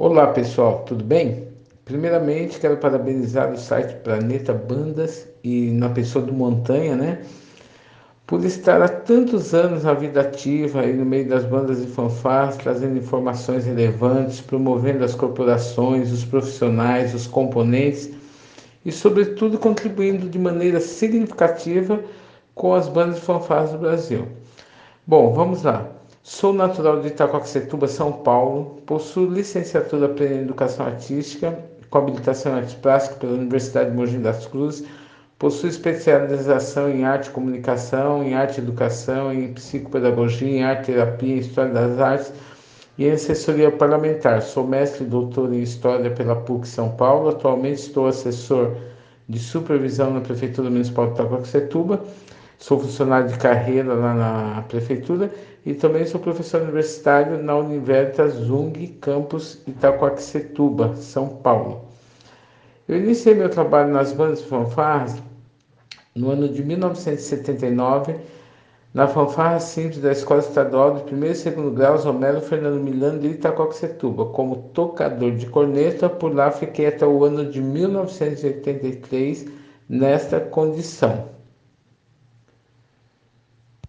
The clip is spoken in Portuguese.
Olá pessoal, tudo bem? Primeiramente quero parabenizar o site Planeta Bandas e na pessoa do Montanha, né? Por estar há tantos anos na vida ativa aí no meio das bandas e fanfarras, trazendo informações relevantes, promovendo as corporações, os profissionais, os componentes e, sobretudo, contribuindo de maneira significativa com as bandas e fanfarras do Brasil. Bom, vamos lá. Sou natural de Itacoaxetuba, São Paulo. Possuo licenciatura em Educação Artística, com habilitação em Artes Plásticas pela Universidade de Mogi das Cruzes. Possuo especialização em Arte e Comunicação, em Arte e Educação, em Psicopedagogia, em Arte Terapia, em História das Artes e em Assessoria Parlamentar. Sou mestre e doutor em História pela PUC São Paulo. Atualmente estou assessor de supervisão na Prefeitura Municipal de Itacoaxetuba Sou funcionário de carreira lá na prefeitura e também sou professor universitário na Universitas Zung Campus Itacoaxetuba, São Paulo. Eu iniciei meu trabalho nas bandas fanfarras no ano de 1979, na fanfarra simples da Escola Estadual de primeiro e segundo grau Homero Fernando Milano de Itacoaxetuba, como tocador de corneta. Por lá fiquei até o ano de 1983 nesta condição.